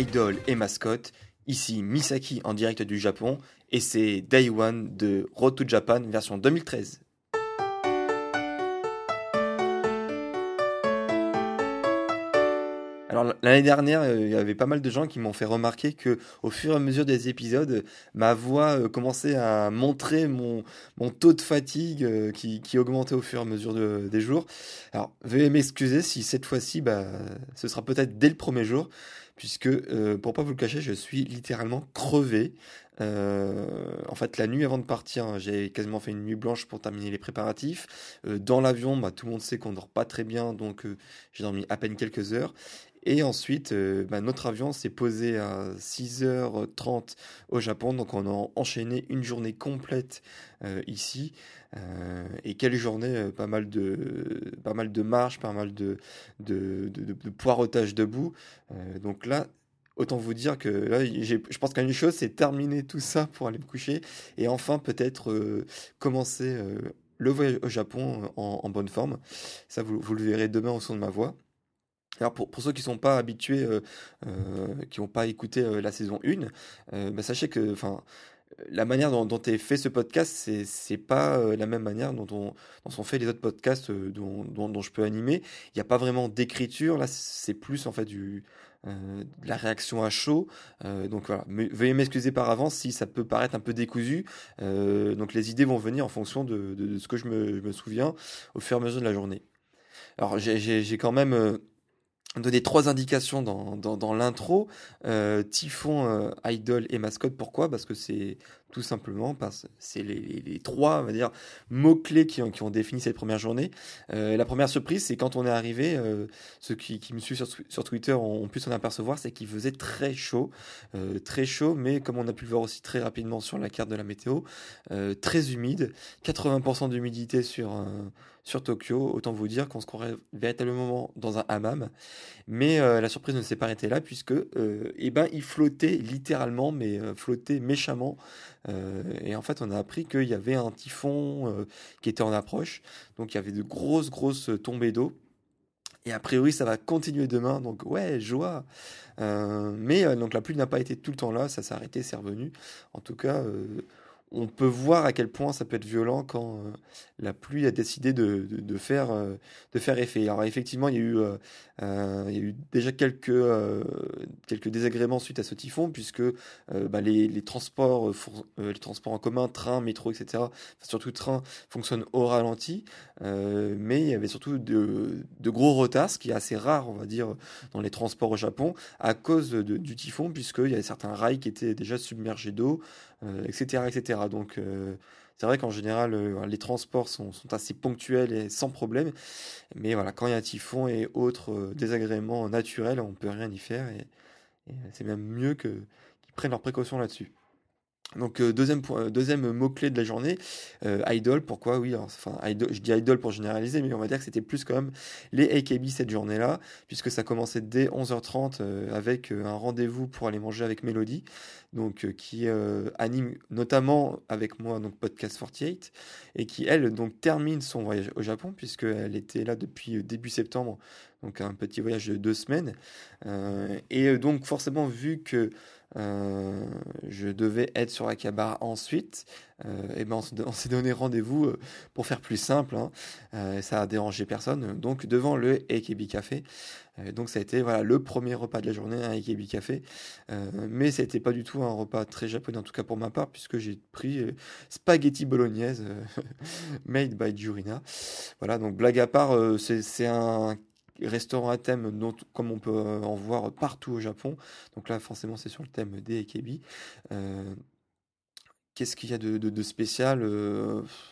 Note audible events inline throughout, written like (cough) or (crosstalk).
Idol et mascotte. Ici Misaki en direct du Japon et c'est Day One de Road to Japan version 2013. Alors l'année dernière, euh, il y avait pas mal de gens qui m'ont fait remarquer que au fur et à mesure des épisodes, ma voix euh, commençait à montrer mon, mon taux de fatigue euh, qui, qui, augmentait au fur et à mesure des jours. Alors veuillez m'excuser si cette fois-ci, bah, ce sera peut-être dès le premier jour puisque, euh, pour pas vous le cacher, je suis littéralement crevé. Euh, en fait, la nuit avant de partir, hein, j'ai quasiment fait une nuit blanche pour terminer les préparatifs. Euh, dans l'avion, bah, tout le monde sait qu'on dort pas très bien, donc j'ai dormi à peine quelques heures. Et ensuite, bah, notre avion s'est posé à 6h30 au Japon, donc on a enchaîné une journée complète ici. Euh, et quelle journée, euh, pas mal de, pas mal de marches, pas mal de, de, poireautage debout. Euh, donc là, autant vous dire que je pense qu'une chose, c'est terminer tout ça pour aller me coucher et enfin peut-être commencer le voyage au Japon en, bonne forme. Ça, vous, le verrez demain au son de ma voix. Pour, ceux qui ne sont pas habitués, qui n'ont pas écouté la saison 1, bah sachez que la manière dont, dont est fait ce podcast, c'est pas euh, la même manière dont on dont sont fait les autres podcasts euh, dont, je peux animer. Il n'y a pas vraiment d'écriture là, c'est plus en fait du euh, de la réaction à chaud. donc voilà, veuillez m'excuser par avance si ça peut paraître un peu décousu. donc les idées vont venir en fonction de ce que je me, je me, souviens au fur et à mesure de la journée. Alors j'ai quand même donner trois indications dans l'intro. Euh, Typhon, euh, Idol et Mascotte. Pourquoi? Parce que c'est tout simplement parce c'est les, trois, on va dire, mots-clés qui ont, qui ont défini cette première journée. Euh, la première surprise, c'est quand on est arrivé, euh, ceux qui, qui me suivent sur, sur Twitter ont, pu s'en apercevoir, c'est qu'il faisait très chaud. Euh, très chaud, mais comme on a pu le voir aussi très rapidement sur la carte de la météo, très humide. 80% d'humidité sur sur Tokyo. Autant vous dire qu'on se croirait véritablement dans un hammam. Mais la surprise ne s'est pas arrêtée là, puisque eh ben, il flottait littéralement, mais flottait méchamment. Et en fait, on a appris qu'il y avait un typhon qui était en approche. Donc il y avait de grosses, grosses tombées d'eau. Et a priori, ça va continuer demain, donc ouais, joie. mais donc la pluie n'a pas été tout le temps là, ça s'est arrêté, c'est revenu. En tout cas, on peut voir à quel point ça peut être violent quand euh, la pluie a décidé de, de, faire, euh, de faire effet. Alors effectivement, il y a eu, euh, déjà quelques, désagréments suite à ce typhon, puisque bah, les, transports, en commun, train, métro, etc., surtout train, fonctionnent au ralenti, mais il y avait surtout de, de, gros retards, ce qui est assez rare, on va dire, dans les transports au Japon, à cause du typhon, puisqu'il y avait certains rails qui étaient déjà submergés d'eau, etc., etc. Donc euh, c'est vrai qu'en général, euh, les transports sont, sont, assez ponctuels et sans problème. Mais voilà, quand il y a un typhon et autres euh, désagréments naturels, on peut rien y faire. Et, et c'est même mieux qu'ils prennent leurs précautions là-dessus. Donc euh, deuxième point, euh, deuxième mot clé de la journée, euh, idol. Pourquoi? Oui, enfin idol, je dis idol pour généraliser, mais on va dire que c'était plus quand même les AKB cette journée-là, puisque ça commençait dès 11h30 avec un rendez-vous pour aller manger avec Mélodie, donc qui anime notamment avec moi donc podcast 48 et qui elle donc termine son voyage au Japon puisqu'elle était là depuis début septembre, donc un petit voyage de deux semaines. et donc forcément vu que euh, je devais être sur Akaba ensuite. Euh, et ben on, s'est donné rendez-vous euh, pour faire plus simple. Hein. Ça a dérangé personne. Donc devant le AKB Café. donc ça a été voilà le premier repas de la journée, un AKB Café. mais c'était pas du tout un repas très japonais en tout cas pour ma part puisque j'ai pris spaghetti bolognaise (laughs) made by Jurina. Voilà donc blague à part, c'est un restaurants à thème, comme on peut en voir partout au Japon. Donc là, forcément, c'est sur le thème des Ekebi. Qu'est-ce qu'il y a de, spécial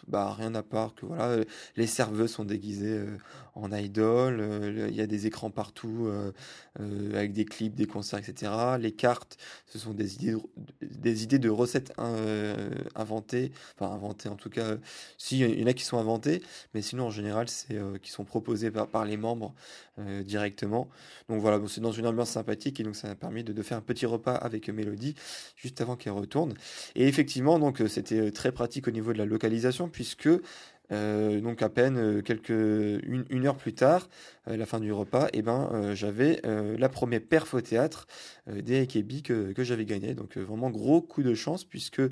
Bah rien à part que voilà, les serveuses sont déguisées en idol, il y a des écrans partout avec des clips, des concerts, etc. Les cartes, ce sont des idées, de recettes inventées, enfin inventées en tout cas. Si il y en a qui sont inventées, mais sinon en général c'est qui sont proposées par, les membres directement. Donc voilà, c'est dans une ambiance sympathique et donc ça m'a permis de faire un petit repas avec Mélodie juste avant qu'elle retourne. Et effectivement donc euh, c'était euh, très pratique au niveau de la localisation puisque euh, donc à peine quelques une, heure plus tard, la fin du repas, eh ben j'avais la première perf au théâtre des Akebi que, que j'avais gagné. Donc vraiment gros coup de chance puisque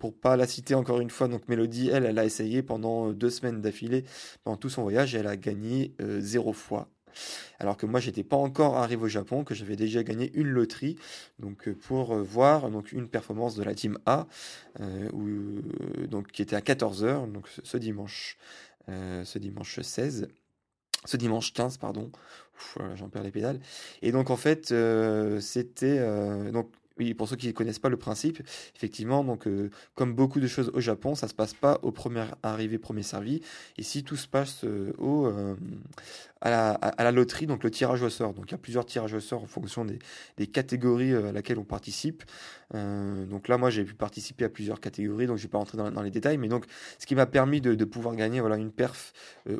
pour pas la citer encore une fois, donc Mélodie, elle, elle a essayé pendant deux semaines d'affilée pendant tout son voyage et elle a gagné zéro fois. Alors que moi, j'étais pas encore arrivé au Japon, que j'avais déjà gagné une loterie, donc euh, pour euh, voir donc une performance de la team A, euh, donc qui était à 14h, donc ce, dimanche, ce dimanche 16 ce dimanche 15 pardon j'en perds les pédales et donc en fait c'était donc oui, pour ceux qui ne connaissent pas le principe, effectivement, donc comme beaucoup de choses au Japon, ça se passe pas au premier arrivé, premier servi. Ici, tout se passe au, à, la, loterie, donc le tirage au sort. Donc il y a plusieurs tirages au sort en fonction des, catégories à laquelle on participe. donc là, moi, j'ai pu participer à plusieurs catégories, donc je vais pas rentrer dans, les détails, mais donc ce qui m'a permis de, pouvoir gagner voilà une perf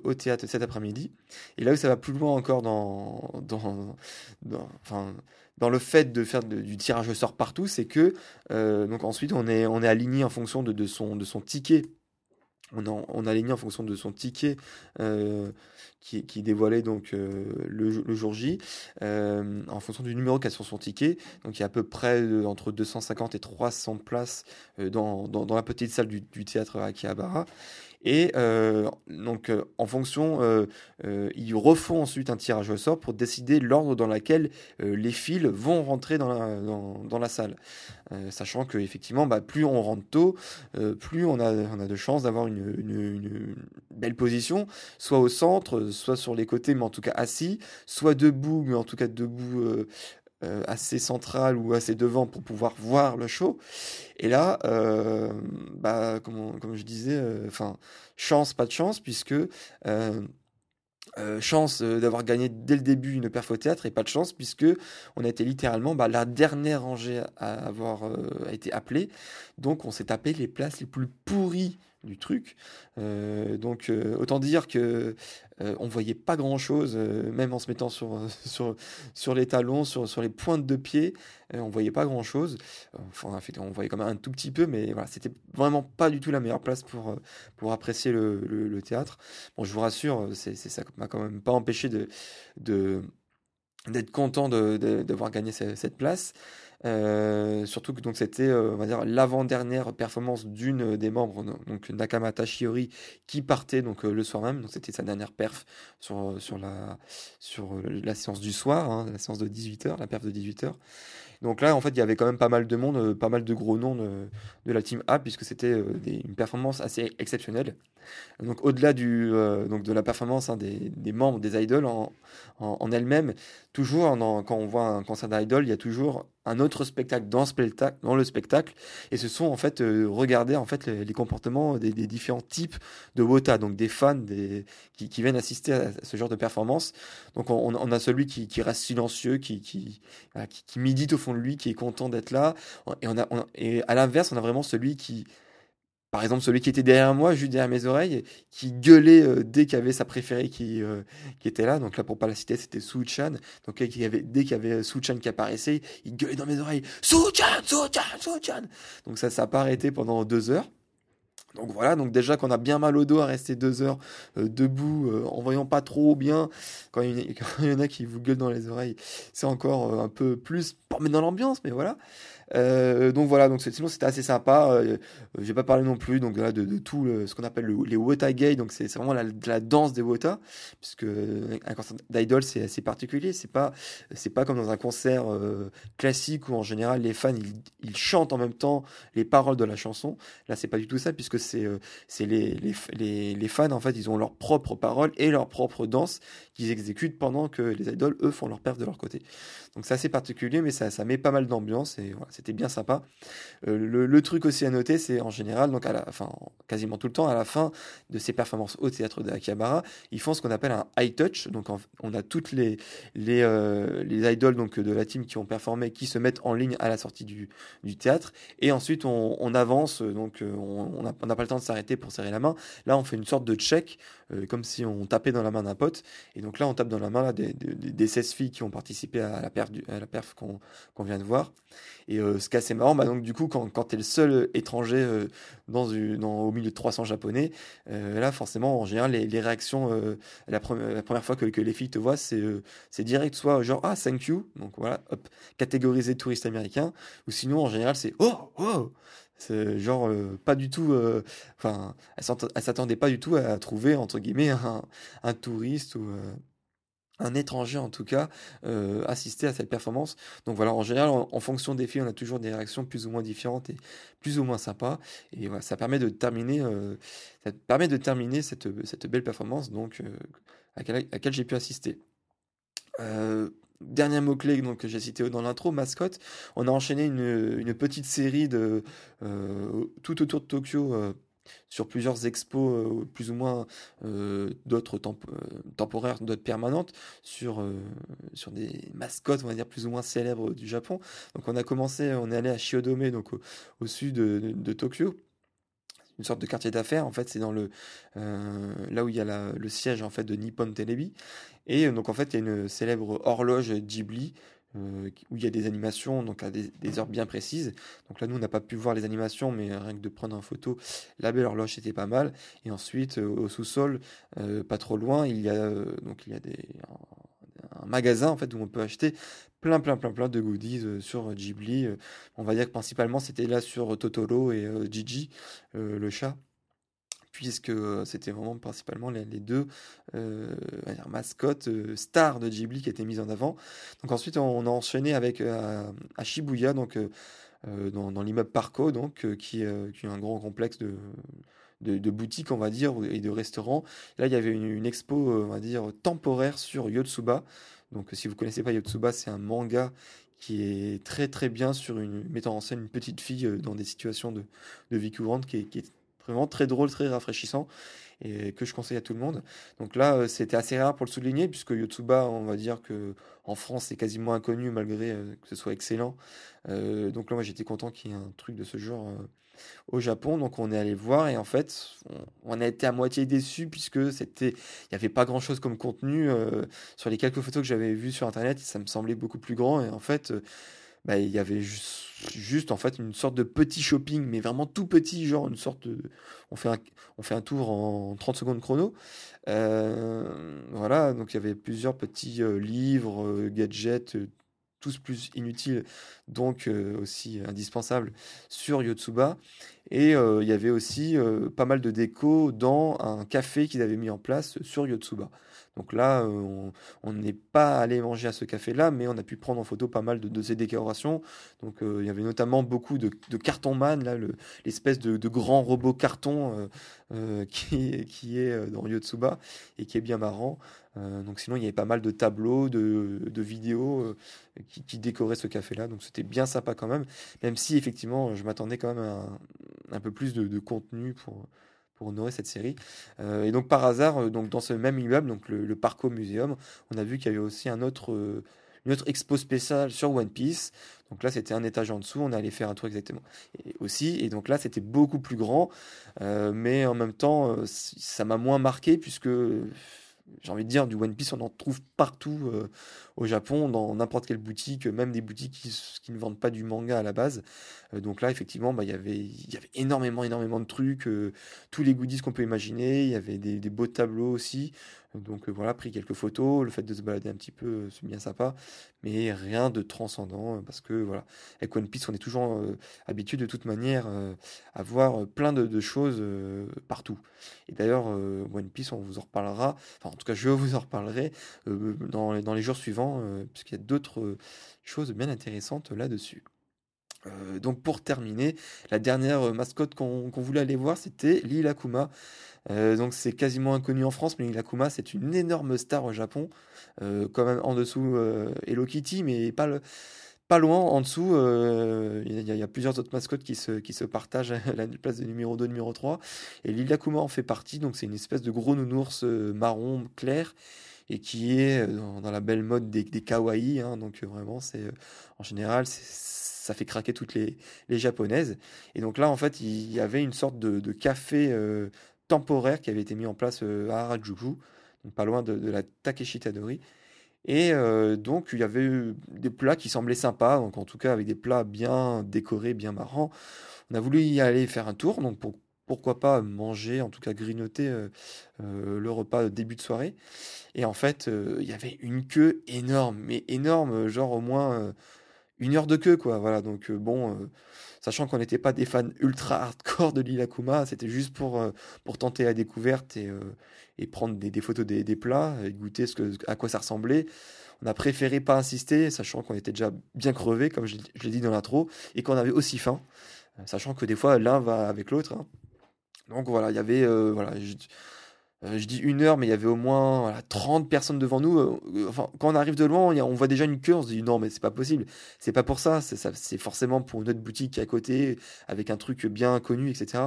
au théâtre cet après-midi. Et là où ça va plus loin encore dans, dans, dans le fait de faire du tirage au sort partout, c'est que euh, donc ensuite on est, on est aligné en fonction de, son, de son ticket. On, on est aligné en fonction de son ticket euh, qui, qui dévoilait donc euh, le, jour J, en fonction du numéro qu'a sur son ticket. Donc il y a à peu près entre 250 et 300 places dans, la petite salle du, du théâtre Akihabara. Et euh, donc, euh, en fonction, euh, ils refont ensuite un tirage au sort pour décider l'ordre dans lequel les fils vont rentrer dans la, salle. sachant que effectivement, bah, plus on rentre tôt, plus on a, de chances d'avoir une, belle position, soit au centre, soit sur les côtés, mais en tout cas assis, soit debout, mais en tout cas debout euh, assez central ou assez devant pour pouvoir voir le show. Et là, euh, bah, comme, je disais, euh, enfin, chance, pas de chance, puisque chance d'avoir gagné dès le début une perf au théâtre et pas de chance puisque on a été littéralement bah, la dernière rangée à avoir été appelée. Donc on s'est tapé les places les plus pourries du truc. Euh, donc euh, autant dire que euh, on voyait pas grand chose, même en se mettant sur, sur, les talons, sur, sur les pointes de pied, on voyait pas grand chose. Enfin, on voyait quand même un tout petit peu, mais voilà, c'était vraiment pas du tout la meilleure place pour, pour apprécier le, le, théâtre. Bon, je vous rassure, c'est, ça m'a quand même pas empêché de, de d'être content d'avoir de, gagné cette, cette place. Euh, surtout que c'était euh, l'avant-dernière performance d'une des membres donc Nakamata Shiori qui partait donc euh, le soir même. C'était sa dernière perf sur sur la sur la séance du soir hein, la séance de 18h la perf de 18h donc là, en fait, il y avait quand même pas mal de monde, euh, pas mal de gros noms de, la team A, puisque c'était euh, une performance assez exceptionnelle. Donc au-delà du euh, de la performance hein, des, membres des idols en, en, elle-même, toujours quand on voit un concert d'idol, il y a toujours un autre spectacle dans, le spectacle, et ce sont en fait regarder en fait les, comportements des, différents types de Wota, donc des fans des, qui, viennent assister à ce genre de performance. Donc on, a celui qui, reste silencieux, qui, qui, qui médite au fond lui qui est content d'être là. Et, on a, et à l'inverse, on a vraiment celui qui, par exemple, celui qui était derrière moi, juste derrière mes oreilles, qui gueulait euh, dès qu'il y avait sa préférée qui, euh, qui était là. Donc là, pour pas la citer, c'était Su-chan. Donc avait, dès qu'il y avait Su-chan qui apparaissait, il gueulait dans mes oreilles Su-chan, Su-chan, Su-chan. Donc ça, ça n'a pas arrêté pendant deux heures. Donc voilà, donc déjà qu'on a bien mal au dos à rester deux heures euh, debout euh, en voyant pas trop bien, (laughs) quand il, y en a qui vous gueulent dans les oreilles, c'est encore euh, un peu plus pour mettre dans l'ambiance, mais voilà. Euh, donc voilà, donc sinon c'était assez sympa. Euh, J'ai pas parlé non plus donc de, tout ce qu'on appelle les Wota Gay, donc c'est vraiment la, danse des Wota, puisque un concert d'idol c'est assez particulier. C'est pas c'est pas comme dans un concert euh, classique où en général les fans ils, chantent en même temps les paroles de la chanson. Là c'est pas du tout ça puisque c'est euh, les, fans en fait ils ont leurs propres paroles et leur propre danse qu'ils exécutent pendant que les idoles eux font leur perf de leur côté. Donc c'est assez particulier mais ça, ça met pas mal d'ambiance et voilà, c'était bien sympa. Euh, le, truc aussi à noter c'est en général donc à la quasiment tout le temps à la fin de ces performances au théâtre de Akihabara ils font ce qu'on appelle un high touch. Donc on a toutes les les, euh, les idoles donc de la team qui ont performé qui se mettent en ligne à la sortie du, du théâtre. Et ensuite on, on avance donc euh, on n'a pas le temps de s'arrêter pour serrer la main. Là on fait une sorte de check euh, comme si on tapait dans la main d'un pote. Et donc là on tape dans la main des, des, des 16 filles qui ont participé à la perf, qu'on vient de voir. Et euh, ce qui est assez marrant bah donc du coup quand, quand tu es le seul étranger euh, une, dans au milieu de 300 japonais là forcément en général les, réactions la, première, fois que, les filles te voient c'est direct soit genre ah thank you donc voilà hop catégorisé touriste américain ou sinon en général c'est oh oh genre euh, pas du tout enfin elle s'attendait pas du tout à trouver entre guillemets (laughs) un, touriste ou un étranger en tout cas euh, assister à cette performance. Donc voilà, en général, en, fonction des filles, on a toujours des réactions plus ou moins différentes et plus ou moins sympas. Et voilà, ça permet de terminer, euh, ça permet de terminer cette, cette belle performance donc euh, à laquelle j'ai pu assister. Dernier mot-clé que j'ai cité dans l'intro, mascotte. On a enchaîné une, petite série de euh, tout autour de Tokyo euh, sur plusieurs expos euh, plus ou moins d'autres temp temporaires, d'autres permanentes, sur, des mascottes, on va dire, plus ou moins célèbres du Japon. Donc on a commencé, on est allé à Shiodome, donc au, sud de, Tokyo. Une sorte de quartier d'affaires, en fait, c'est dans le euh, là où il y a le siège en fait de Nippon Telebi, et donc en fait il y a une célèbre horloge Ghibli euh, où il y a des animations donc à des, heures bien précises. Donc là, nous, on n'a pas pu voir les animations, mais rien que de prendre en photo, la belle horloge était pas mal. Et ensuite, euh, au sous-sol, euh, pas trop loin, il y a euh, donc il y a des un, magasin en fait où on peut acheter plein plein plein plein de goodies euh, sur Ghibli. on va dire que principalement c'était là sur Totoro et Gigi, le chat puisque euh, c'était vraiment principalement les, deux euh, mascottes euh, stars de Ghibli qui étaient mises en avant. Donc ensuite on a enchaîné avec euh, à Shibuya donc euh, dans, dans l'immeuble Parco donc qui, qui est un grand complexe de de, boutiques, on va dire, et de restaurants. Là, il y avait une, expo, on va dire, temporaire sur Yotsuba. Donc, si vous connaissez pas Yotsuba, c'est un manga qui est très très bien sur une mettant en scène une petite fille dans des situations de, de vie courante qui est, Vraiment très drôle, très rafraîchissant et que je conseille à tout le monde. Donc là, euh, c'était assez rare pour le souligner puisque Yotsuba, on va dire que en France, c'est quasiment inconnu malgré euh, que ce soit excellent. Euh, donc là, moi, j'étais content qu'il y ait un truc de ce genre euh, au Japon. Donc on est allé voir et en fait, on, a été à moitié déçu puisque c'était, il n'y avait pas grand chose comme contenu euh, sur les quelques photos que j'avais vues sur internet. Ça me semblait beaucoup plus grand et en fait bah, il y avait juste, en fait une sorte de petit shopping, mais vraiment tout petit, genre une sorte de, on fait un, on fait un tour en 30 secondes chrono. Euh, voilà, donc il y avait plusieurs petits euh, livres, euh, gadgets, euh, tous plus inutiles, donc euh, aussi indispensables sur Yotsuba. Et euh, il y avait aussi euh, pas mal de déco dans un café qu'ils avaient mis en place sur Yotsuba. Donc là, euh, on n'est pas allé manger à ce café-là, mais on a pu prendre en photo pas mal de, ces décorations. Donc euh, il y avait notamment beaucoup de, de carton man, l'espèce de, grand robot carton euh, (laughs) qui, est dans Yotsuba et qui est bien marrant. Donc sinon, il y avait pas mal de tableaux, de, vidéos qui, décoraient ce café-là. Donc c'était bien sympa quand même, même si effectivement, je m'attendais quand même à un, peu plus de contenu pour pour honorer cette série. Euh, et donc par hasard, euh, donc dans ce même immeuble, donc le, le Parco Museum, on a vu qu'il y avait aussi un autre, euh, une autre expo spéciale sur One Piece. Donc là, c'était un étage en dessous, on allait faire un tour exactement. Aussi, et donc là, c'était beaucoup plus grand, mais en même temps, ça m'a moins marqué puisque j'ai envie de dire, du One Piece, on en trouve partout euh, au Japon, dans n'importe quelle boutique, même des boutiques qui, ne vendent pas du manga à la base. Euh, donc là, effectivement, bah, y il y avait énormément, énormément de trucs, euh, tous les goodies qu'on peut imaginer. Il y avait des, beaux tableaux aussi. Donc voilà, pris quelques photos, le fait de se balader un petit peu, c'est bien sympa, mais rien de transcendant parce que voilà, avec One Piece, on est toujours habitué de toute manière à voir plein de, choses partout. Et d'ailleurs, One Piece, on vous en reparlera, enfin en tout cas, je (laughs) vous en reparlerai dans, dans les jours suivants, puisqu'il y a d'autres choses bien intéressantes là-dessus. Euh, donc pour terminer, la dernière euh, mascotte qu'on voulait aller voir, c'était Lil Akuma. Euh, donc c'est quasiment inconnu en France, mais Lil Akuma c'est une énorme star au Japon. quand même en dessous Hello Kitty, mais pas, loin en dessous. Il y, a plusieurs autres mascottes qui se, partagent (laughs) la place de numéro 2, numéro 3. Et Lil Akuma en fait partie, donc c'est une espèce de gros nounours marron clair et qui est dans, la belle mode des, des kawaii. Hein. donc vraiment, c'est en général, ça fait craquer toutes les, japonaises. Et donc là, en fait, il y avait une sorte de, café euh, temporaire qui avait été mis en place euh, à Harajuku, donc pas loin de, la Takeshi Tadori. Et euh, donc, il y avait des plats qui semblaient sympas, donc en tout cas avec des plats bien décorés, bien marrants. On a voulu y aller faire un tour, donc pourquoi pas manger, en tout cas grignoter le repas début de soirée. Et en fait, il y avait une queue énorme, mais énorme, genre au moins une heure de queue, quoi. Voilà, donc euh, bon, euh, sachant qu'on n'était pas des fans ultra hardcore de l'Ilakuma, c'était juste pour, euh, tenter la découverte et, prendre des, photos des, plats et goûter ce à quoi ça ressemblait. On a préféré pas insister, sachant qu'on était déjà bien crevé, comme je, l'ai dit dans l'intro, et qu'on avait aussi faim, sachant que des fois l'un va avec l'autre. Hein. Donc voilà, il y avait. voilà, euh, je dis une heure, mais il y avait au moins voilà, 30 personnes devant nous. Euh, euh, enfin, quand on arrive de loin, on voit déjà une queue, on se dit non, mais c'est pas possible. C'est pas pour ça. C'est forcément pour notre boutique qui est à côté, avec un truc bien connu, etc.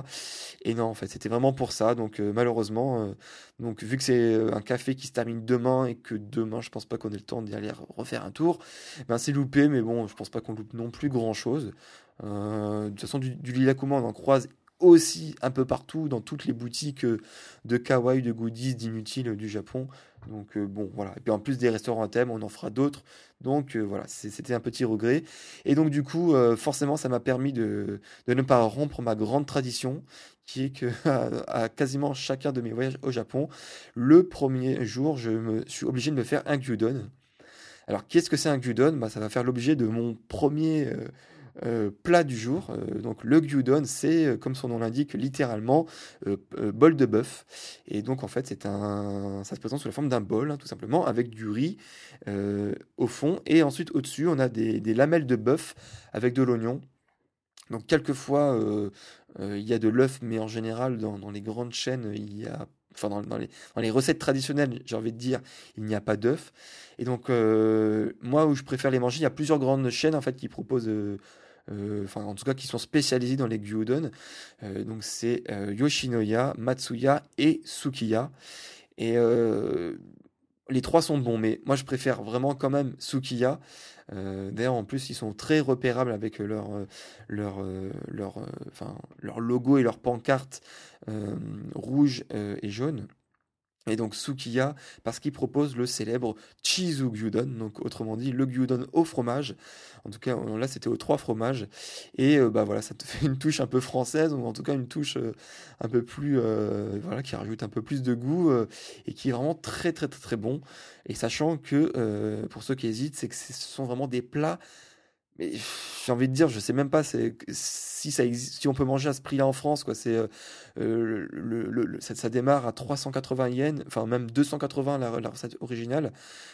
Et non, en fait, c'était vraiment pour ça. Donc, malheureusement, donc, vu que c'est un café qui se termine demain et que demain, je pense pas qu'on ait le temps d'y aller refaire un tour, ben c'est loupé, mais bon, je pense pas qu'on loupe non plus grand chose. de toute façon, du, du Lilakuma, on en croise aussi un peu partout dans toutes les boutiques euh, de kawaii, de goodies, d'inutiles du Japon. Donc euh, bon, voilà. Et puis en plus des restaurants à thème, on en fera d'autres. Donc euh, voilà, c'était un petit regret. Et donc du coup, forcément, ça m'a permis de, ne pas rompre ma grande tradition, qui est que (laughs) quasiment chacun de mes voyages au Japon, le premier jour, je me suis obligé de me faire un gyudon. Alors qu'est-ce que c'est un gyudon? Bah, Ça va faire l'objet de mon premier euh, plat du jour. Euh, donc le gyudon, c'est euh, comme son nom l'indique, littéralement bol de bœuf. Et donc en fait, c'est un, ça se présente sous la forme d'un bol, hein, tout simplement, avec du riz au fond. Et ensuite au-dessus, on a des, lamelles de bœuf avec de l'oignon. Donc quelquefois, il y a de l'œuf, mais en général, dans, les grandes chaînes, il y a enfin dans, les, dans, les, recettes traditionnelles, j'ai envie de dire, il n'y a pas d'œuf. Et donc, moi, où je préfère les manger, il y a plusieurs grandes chaînes en fait qui proposent enfin en tout cas qui sont spécialisés dans les gyudon. Euh, donc c'est euh, Yoshinoya, Matsuya et Sukiya. Et les trois sont bons, mais moi je préfère vraiment quand même Sukiya. D'ailleurs, en plus, ils sont très repérables avec leur, leur, leur, leur logo et leur pancarte rouge et jaune. Et donc Sukiya, parce qu'il propose le célèbre Chizu Gyudon, donc autrement dit le gyudon au fromage. En tout cas, là c'était aux trois fromages. Et euh, bah voilà, ça te (laughs) fait une touche un peu française, ou en tout cas une touche euh, un peu plus, euh, voilà, qui rajoute un peu plus de goût et qui est vraiment très très très très bon. Et sachant que pour ceux qui hésitent, c'est que ce sont vraiment des plats mais j'ai envie de dire, je sais même pas si, ça existe, si on peut manger à ce prix-là en France. Euh, euh, ça, démarre à 380 yens, enfin même 280 la, recette originale.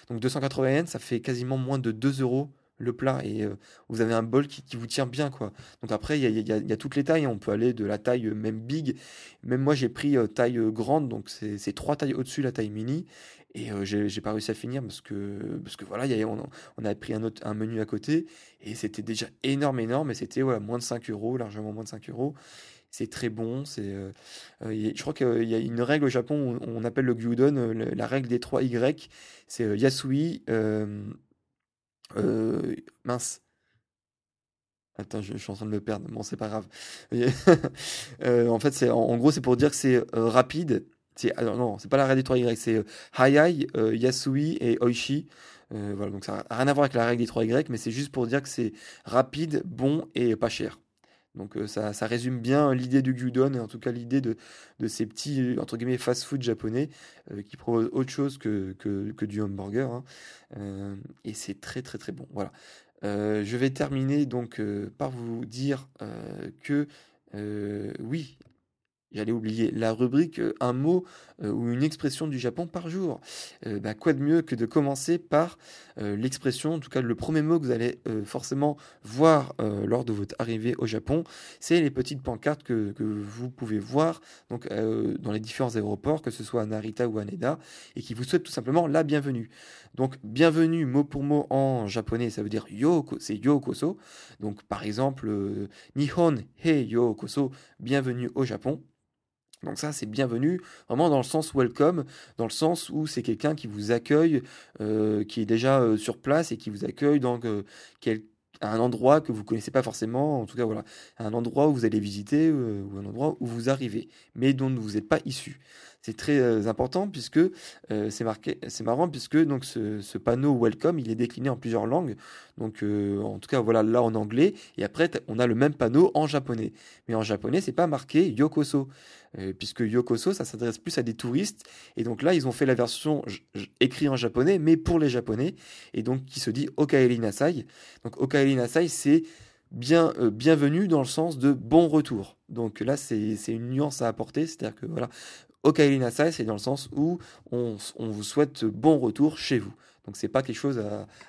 Donc 280 yens, ça fait quasiment moins de 2 euros le plat et euh, vous avez un bol qui, vous tient bien. Donc après il y a, toutes les tailles, on peut aller de la taille même big, même moi j'ai pris taille grande donc c'est trois tailles au-dessus la taille mini et euh, j'ai pas réussi à finir parce que, parce que voilà, y a, on, avait pris un, autre, un menu à côté et c'était déjà énorme, énorme. Et c'était voilà, moins de 5 euros, largement moins de 5 euros. C'est très bon. C'est, euh, euh, je crois qu'il y a une règle au Japon, on, on appelle le gyudon la règle des 3 Y. C'est yasui. mince. Attends, je, suis en train de me perdre. Bon, c'est pas grave. (laughs) en fait, c'est en, gros, c'est pour dire que c'est rapide alors non, c'est pas la règle des 3Y, c'est euh, Hayai, euh, Yasui et Oishi. Euh, voilà, donc ça n'a rien à voir avec la règle des 3Y, mais c'est juste pour dire que c'est rapide, bon et pas cher. Donc ça, ça, résume bien l'idée du gyudon et en tout cas l'idée de, de, ces petits entre guillemets fast-food japonais qui proposent autre chose que, que, que du hamburger. Hein. et c'est très très très bon. Voilà. je vais terminer donc par vous dire que oui, J'allais oublier la rubrique euh, un mot euh, ou une expression du Japon par jour. Euh, bah, quoi de mieux que de commencer par l'expression, en tout cas le premier mot que vous allez forcément voir lors de votre arrivée au Japon, c'est les petites pancartes que, que, vous pouvez voir donc, dans les différents aéroports, que ce soit à Narita ou à Neda, et qui vous souhaitent tout simplement la bienvenue. Donc bienvenue mot pour mot en japonais, ça veut dire yoko, c'est yokoso. Donc par exemple, Nihon he yokoso, bienvenue au Japon. Donc ça, c'est bienvenu, vraiment dans le sens welcome, dans le sens où c'est quelqu'un qui vous accueille, euh, qui est déjà euh, sur place et qui vous accueille dans euh, un endroit que vous connaissez pas forcément, en tout cas voilà, un endroit où vous allez visiter ou un endroit où vous arrivez, mais dont vous n'êtes pas issu c'est très euh, important puisque euh, c'est marqué, c'est marrant puisque donc ce, panneau welcome il est décliné en plusieurs langues. Donc euh, en tout cas voilà là en anglais et après on a le même panneau en japonais. Mais en japonais c'est pas marqué yokoso puisque yokoso ça s'adresse plus à des touristes et donc là ils ont fait la version écrite en japonais mais pour les japonais et donc qui se dit okaeri nasai. Donc okaeri nasai c'est bien bienvenue dans le sens de bon retour. Donc là, c'est une nuance à apporter, c'est-à-dire que voilà, Okaeli Nasai, c'est dans le sens où on, vous souhaite bon retour chez vous. Donc c'est pas quelque chose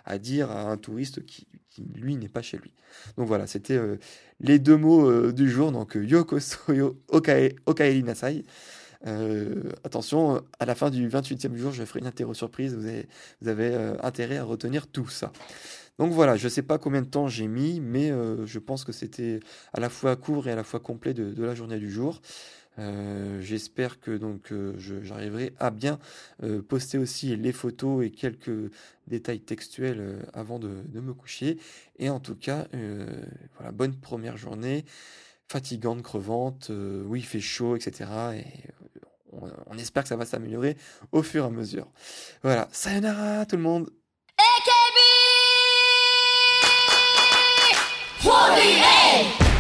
à, dire à un touriste qui, lui n'est pas chez lui. Donc voilà, c'était euh, les deux mots euh, du jour. Donc euh, Yokoso yo, Okaeli Nasai. attention, à la fin du 28e jour, je ferai une interro surprise. Vous avez, vous avez intérêt à retenir tout ça. Donc voilà, je ne sais pas combien de temps j'ai mis, mais je pense que c'était à la fois court et à la fois complet de la journée du jour. Euh, j'espère que donc euh, j'arriverai à bien euh, poster aussi les photos et quelques détails textuels avant de, me coucher. Et en tout cas, voilà, bonne première journée, fatigante, crevante. oui, il fait chaud, etc. Et on, espère que ça va s'améliorer au fur et à mesure. Voilà, sayonara tout le monde. AKB 48